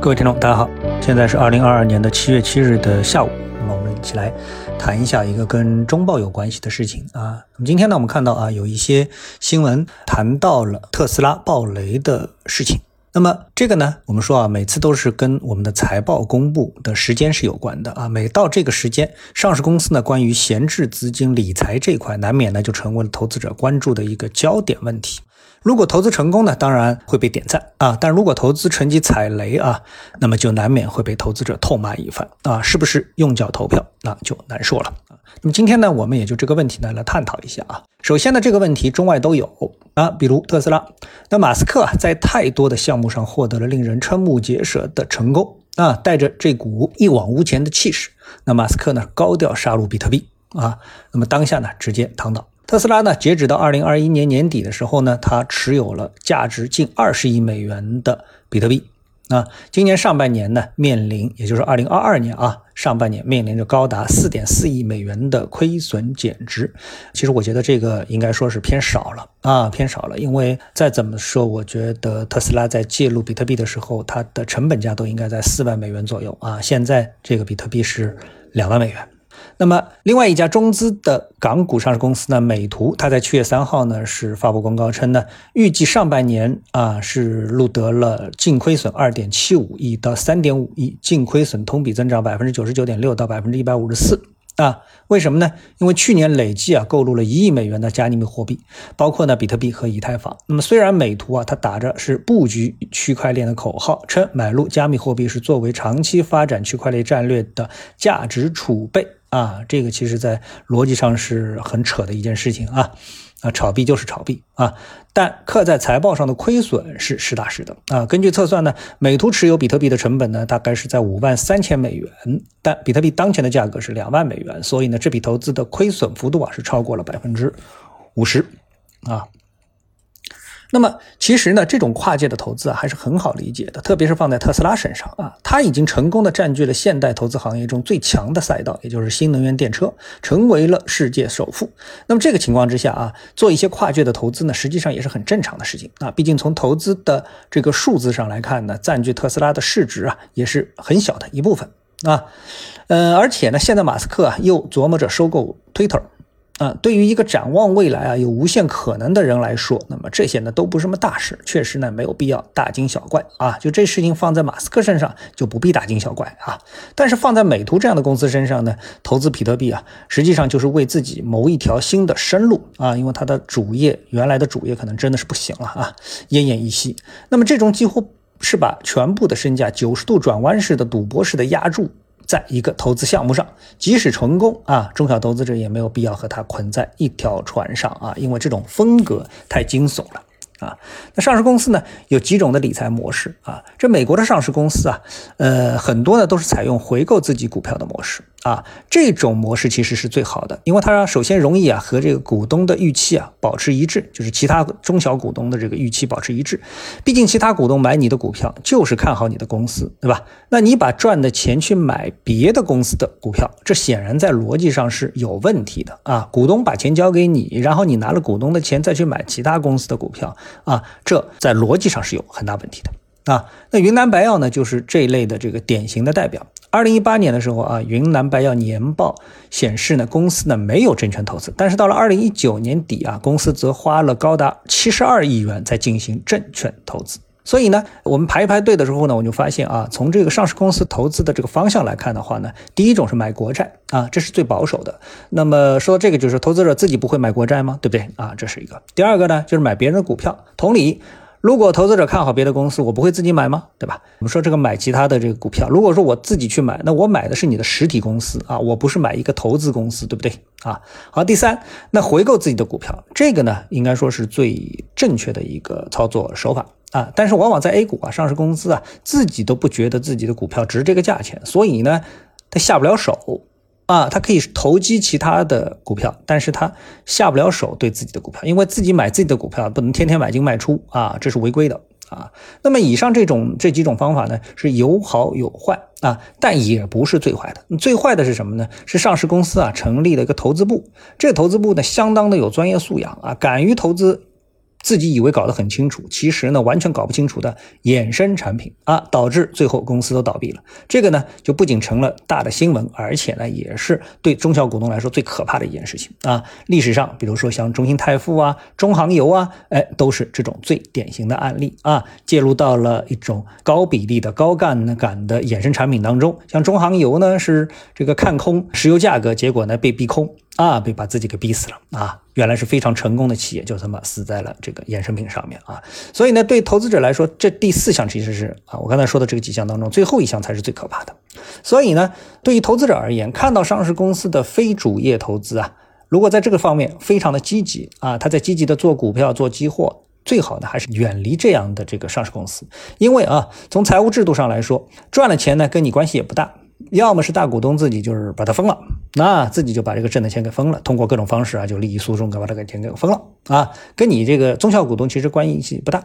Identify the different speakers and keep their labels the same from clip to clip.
Speaker 1: 各位听众，大家好，现在是二零二二年的七月七日的下午，那么我们一起来谈一下一个跟中报有关系的事情啊。那么今天呢，我们看到啊，有一些新闻谈到了特斯拉暴雷的事情。那么这个呢，我们说啊，每次都是跟我们的财报公布的时间是有关的啊。每到这个时间，上市公司呢关于闲置资金理财这块，难免呢就成为了投资者关注的一个焦点问题。如果投资成功呢，当然会被点赞啊；但如果投资成绩踩雷啊，那么就难免会被投资者痛骂一番啊。是不是用脚投票，那就难说了。那么今天呢，我们也就这个问题呢来探讨一下啊。首先呢，这个问题中外都有啊，比如特斯拉，那马斯克啊在太多的项目上获得了令人瞠目结舌的成功啊，带着这股一往无前的气势，那马斯克呢高调杀入比特币啊，那么当下呢直接躺倒。特斯拉呢，截止到二零二一年年底的时候呢，它持有了价值近二十亿美元的比特币。那今年上半年呢，面临也就是二零二二年啊，上半年面临着高达四点四亿美元的亏损减值。其实我觉得这个应该说是偏少了啊，偏少了。因为再怎么说，我觉得特斯拉在介入比特币的时候，它的成本价都应该在四万美元左右啊。现在这个比特币是两万美元。那么，另外一家中资的港股上市公司呢，美图，它在七月三号呢是发布公告称呢，预计上半年啊是录得了净亏损二点七五亿到三点五亿，净亏损同比增长百分之九十九点六到百分之一百五十四啊。为什么呢？因为去年累计啊购入了一亿美元的加密货币，包括呢比特币和以太坊。那么虽然美图啊它打着是布局区块链的口号，称买入加密货币是作为长期发展区块链战略的价值储备。啊，这个其实在逻辑上是很扯的一件事情啊，啊，炒币就是炒币啊，但刻在财报上的亏损是实打实的啊。根据测算呢，美图持有比特币的成本呢，大概是在五万三千美元，但比特币当前的价格是两万美元，所以呢，这笔投资的亏损幅度啊是超过了百分之五十啊。那么其实呢，这种跨界的投资啊，还是很好理解的，特别是放在特斯拉身上啊，它已经成功的占据了现代投资行业中最强的赛道，也就是新能源电车，成为了世界首富。那么这个情况之下啊，做一些跨界的投资呢，实际上也是很正常的事情啊。毕竟从投资的这个数字上来看呢，占据特斯拉的市值啊，也是很小的一部分啊。嗯，而且呢，现在马斯克啊，又琢磨着收购 Twitter。啊，对于一个展望未来啊有无限可能的人来说，那么这些呢都不是什么大事，确实呢没有必要大惊小怪啊。就这事情放在马斯克身上就不必大惊小怪啊。但是放在美图这样的公司身上呢，投资比特币啊，实际上就是为自己谋一条新的生路啊。因为它的主业原来的主业可能真的是不行了啊，奄奄一息。那么这种几乎是把全部的身价九十度转弯式的赌博式的压注。在一个投资项目上，即使成功啊，中小投资者也没有必要和他捆在一条船上啊，因为这种风格太惊悚了。啊，那上市公司呢有几种的理财模式啊？这美国的上市公司啊，呃，很多呢都是采用回购自己股票的模式啊。这种模式其实是最好的，因为它首先容易啊和这个股东的预期啊保持一致，就是其他中小股东的这个预期保持一致。毕竟其他股东买你的股票就是看好你的公司，对吧？那你把赚的钱去买别的公司的股票，这显然在逻辑上是有问题的啊。股东把钱交给你，然后你拿了股东的钱再去买其他公司的股票。啊，这在逻辑上是有很大问题的啊。那云南白药呢，就是这一类的这个典型的代表。二零一八年的时候啊，云南白药年报显示呢，公司呢没有证券投资，但是到了二零一九年底啊，公司则花了高达七十二亿元在进行证券投资。所以呢，我们排一排队的时候呢，我就发现啊，从这个上市公司投资的这个方向来看的话呢，第一种是买国债啊，这是最保守的。那么说到这个就是投资者自己不会买国债吗？对不对啊？这是一个。第二个呢，就是买别人的股票。同理，如果投资者看好别的公司，我不会自己买吗？对吧？我们说这个买其他的这个股票，如果说我自己去买，那我买的是你的实体公司啊，我不是买一个投资公司，对不对啊？好，第三，那回购自己的股票，这个呢，应该说是最正确的一个操作手法。啊，但是往往在 A 股啊，上市公司啊，自己都不觉得自己的股票值这个价钱，所以呢，他下不了手啊，他可以投机其他的股票，但是他下不了手对自己的股票，因为自己买自己的股票不能天天买进卖出啊，这是违规的啊。那么以上这种这几种方法呢，是有好有坏啊，但也不是最坏的。最坏的是什么呢？是上市公司啊成立了一个投资部，这个投资部呢相当的有专业素养啊，敢于投资。自己以为搞得很清楚，其实呢完全搞不清楚的衍生产品啊，导致最后公司都倒闭了。这个呢就不仅成了大的新闻，而且呢也是对中小股东来说最可怕的一件事情啊。历史上，比如说像中兴泰富啊、中航油啊，哎，都是这种最典型的案例啊，介入到了一种高比例的高杠杆的衍生产品当中。像中航油呢是这个看空石油价格，结果呢被逼空。啊，被把自己给逼死了啊！原来是非常成功的企业，就这么死在了这个衍生品上面啊！所以呢，对投资者来说，这第四项其实是啊，我刚才说的这个几项当中，最后一项才是最可怕的。所以呢，对于投资者而言，看到上市公司的非主业投资啊，如果在这个方面非常的积极啊，他在积极的做股票、做期货，最好的还是远离这样的这个上市公司，因为啊，从财务制度上来说，赚了钱呢，跟你关系也不大。要么是大股东自己就是把它封了，那自己就把这个挣的钱给封了，通过各种方式啊，就利益输送，给把这个钱给封了啊，跟你这个中小股东其实关系不大。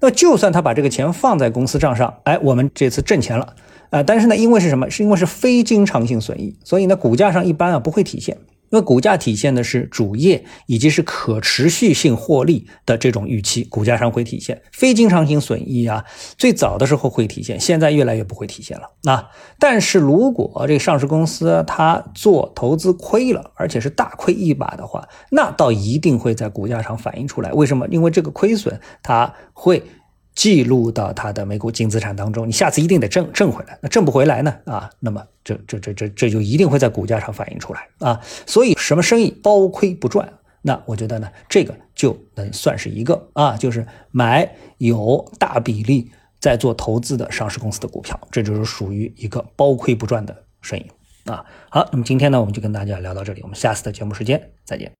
Speaker 1: 那就算他把这个钱放在公司账上，哎，我们这次挣钱了啊，但是呢，因为是什么？是因为是非经常性损益，所以呢，股价上一般啊不会体现。因为股价体现的是主业以及是可持续性获利的这种预期，股价上会体现非经常性损益啊。最早的时候会体现，现在越来越不会体现了啊。但是如果这个上市公司它做投资亏了，而且是大亏一把的话，那倒一定会在股价上反映出来。为什么？因为这个亏损它会。记录到它的每股净资产当中，你下次一定得挣挣回来。那挣不回来呢？啊，那么这这这这这就一定会在股价上反映出来啊。所以什么生意包亏不赚？那我觉得呢，这个就能算是一个啊，就是买有大比例在做投资的上市公司的股票，这就是属于一个包亏不赚的生意啊。好，那么今天呢，我们就跟大家聊到这里，我们下次的节目时间再见。